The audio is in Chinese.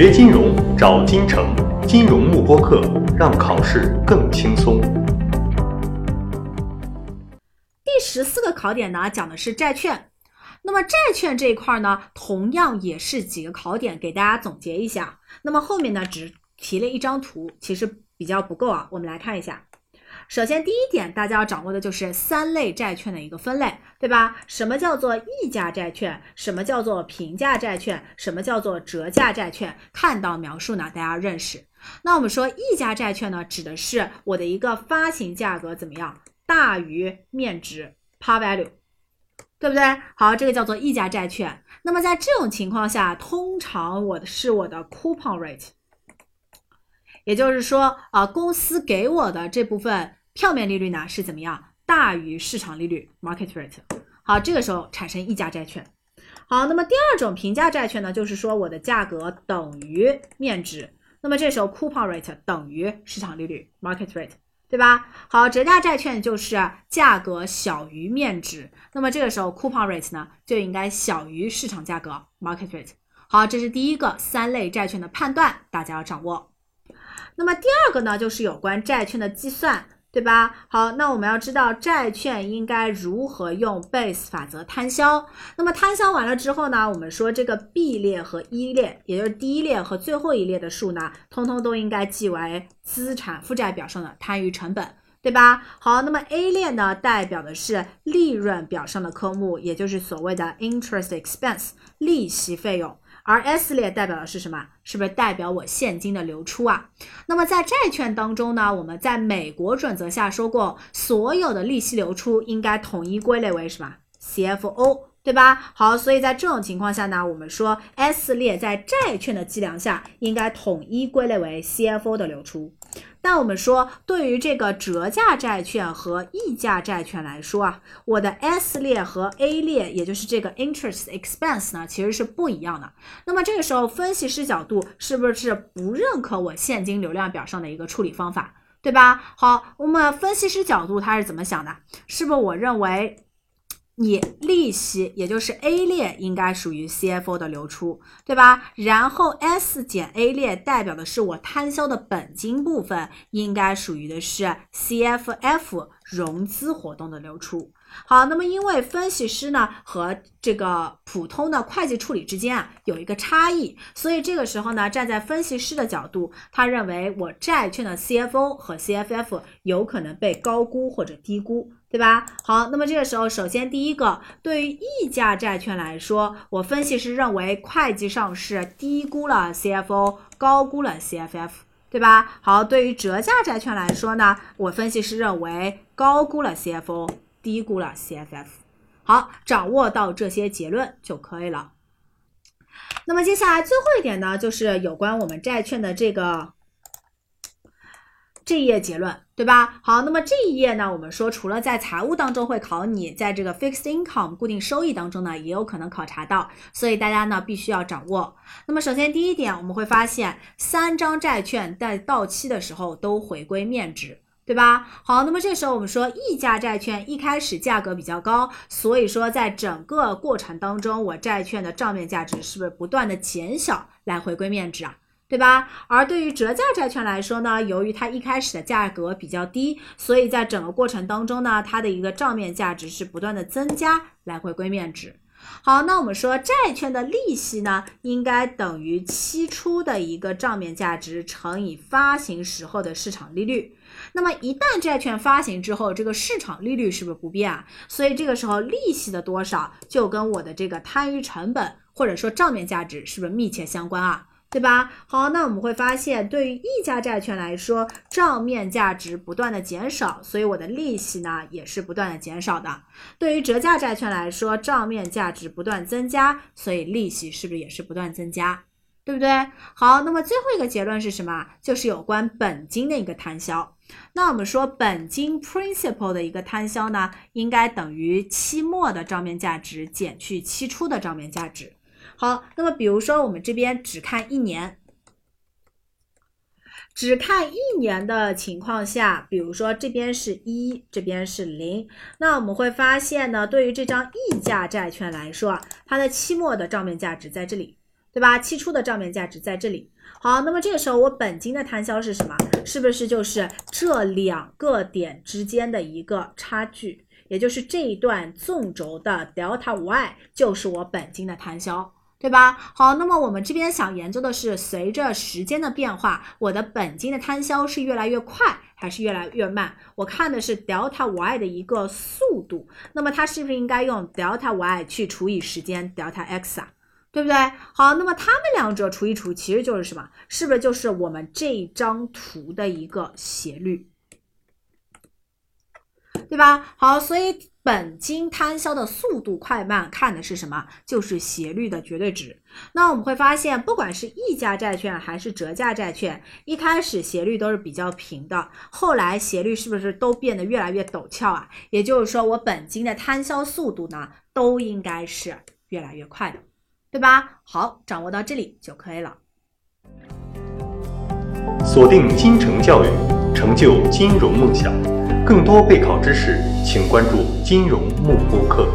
学金融找金城，金融慕播课，让考试更轻松。第十四个考点呢，讲的是债券。那么债券这一块呢，同样也是几个考点，给大家总结一下。那么后面呢，只提了一张图，其实比较不够啊。我们来看一下。首先，第一点，大家要掌握的就是三类债券的一个分类，对吧？什么叫做溢价债券？什么叫做平价债券？什么叫做折价债券？看到描述呢，大家认识。那我们说溢价债券呢，指的是我的一个发行价格怎么样大于面值 （par value），对不对？好，这个叫做溢价债券。那么在这种情况下，通常我的是我的 coupon rate，也就是说啊，公司给我的这部分。票面利率呢是怎么样？大于市场利率 （market rate）。好，这个时候产生溢价债券。好，那么第二种平价债券呢，就是说我的价格等于面值，那么这时候 coupon rate 等于市场利率 （market rate），对吧？好，折价债券就是价格小于面值，那么这个时候 coupon rate 呢就应该小于市场价格 （market rate）。好，这是第一个三类债券的判断，大家要掌握。那么第二个呢，就是有关债券的计算。对吧？好，那我们要知道债券应该如何用 base 法则摊销。那么摊销完了之后呢，我们说这个 B 列和 E 列，也就是第一列和最后一列的数呢，通通都应该记为资产负债表上的摊余成本，对吧？好，那么 A 列呢，代表的是利润表上的科目，也就是所谓的 interest expense 利息费用。而 S 列代表的是什么？是不是代表我现金的流出啊？那么在债券当中呢，我们在美国准则下说过，所有的利息流出应该统一归类为什么？CFO，对吧？好，所以在这种情况下呢，我们说 S 列在债券的计量下应该统一归类为 CFO 的流出。那我们说，对于这个折价债券和溢价债券来说啊，我的 S 列和 A 列，也就是这个 interest expense 呢，其实是不一样的。那么这个时候，分析师角度是不是不认可我现金流量表上的一个处理方法，对吧？好，我们分析师角度他是怎么想的？是不是我认为？你利息，也就是 A 列应该属于 CFO 的流出，对吧？然后 S 减 A 列代表的是我摊销的本金部分，应该属于的是 CFF 融资活动的流出。好，那么因为分析师呢和这个普通的会计处理之间啊有一个差异，所以这个时候呢，站在分析师的角度，他认为我债券的 CFO 和 CFF 有可能被高估或者低估。对吧？好，那么这个时候，首先第一个，对于溢价债券来说，我分析师认为会计上是低估了 CFO，高估了 CFF，对吧？好，对于折价债券来说呢，我分析师认为高估了 CFO，低估了 CFF。好，掌握到这些结论就可以了。那么接下来最后一点呢，就是有关我们债券的这个。这一页结论，对吧？好，那么这一页呢，我们说除了在财务当中会考你，在这个 fixed income 固定收益当中呢，也有可能考察到，所以大家呢必须要掌握。那么首先第一点，我们会发现三张债券在到期的时候都回归面值，对吧？好，那么这时候我们说溢价债券一开始价格比较高，所以说在整个过程当中，我债券的账面价值是不是不断的减小来回归面值啊？对吧？而对于折价债券来说呢，由于它一开始的价格比较低，所以在整个过程当中呢，它的一个账面价值是不断的增加来回归面值。好，那我们说债券的利息呢，应该等于期初的一个账面价值乘以发行时候的市场利率。那么一旦债券发行之后，这个市场利率是不是不变啊？所以这个时候利息的多少就跟我的这个摊余成本或者说账面价值是不是密切相关啊？对吧？好，那我们会发现，对于溢价债券来说，账面价值不断的减少，所以我的利息呢也是不断的减少的。对于折价债券来说，账面价值不断增加，所以利息是不是也是不断增加？对不对？好，那么最后一个结论是什么？就是有关本金的一个摊销。那我们说，本金 principal 的一个摊销呢，应该等于期末的账面价值减去期初的账面价值。好，那么比如说我们这边只看一年，只看一年的情况下，比如说这边是一，这边是零，那我们会发现呢，对于这张溢价债券来说，它的期末的账面价值在这里。对吧？期初的账面价值在这里。好，那么这个时候我本金的摊销是什么？是不是就是这两个点之间的一个差距？也就是这一段纵轴的 delta y 就是我本金的摊销，对吧？好，那么我们这边想研究的是，随着时间的变化，我的本金的摊销是越来越快还是越来越慢？我看的是 delta y 的一个速度，那么它是不是应该用 delta y 去除以时间 delta x 啊？对不对？好，那么它们两者除一除，其实就是什么？是不是就是我们这张图的一个斜率？对吧？好，所以本金摊销的速度快慢看的是什么？就是斜率的绝对值。那我们会发现，不管是溢价债券还是折价债券，一开始斜率都是比较平的，后来斜率是不是都变得越来越陡峭啊？也就是说，我本金的摊销速度呢，都应该是越来越快的，对吧？好，掌握到这里就可以了。锁定金城教育，成就金融梦想。更多备考知识，请关注金融幕播课。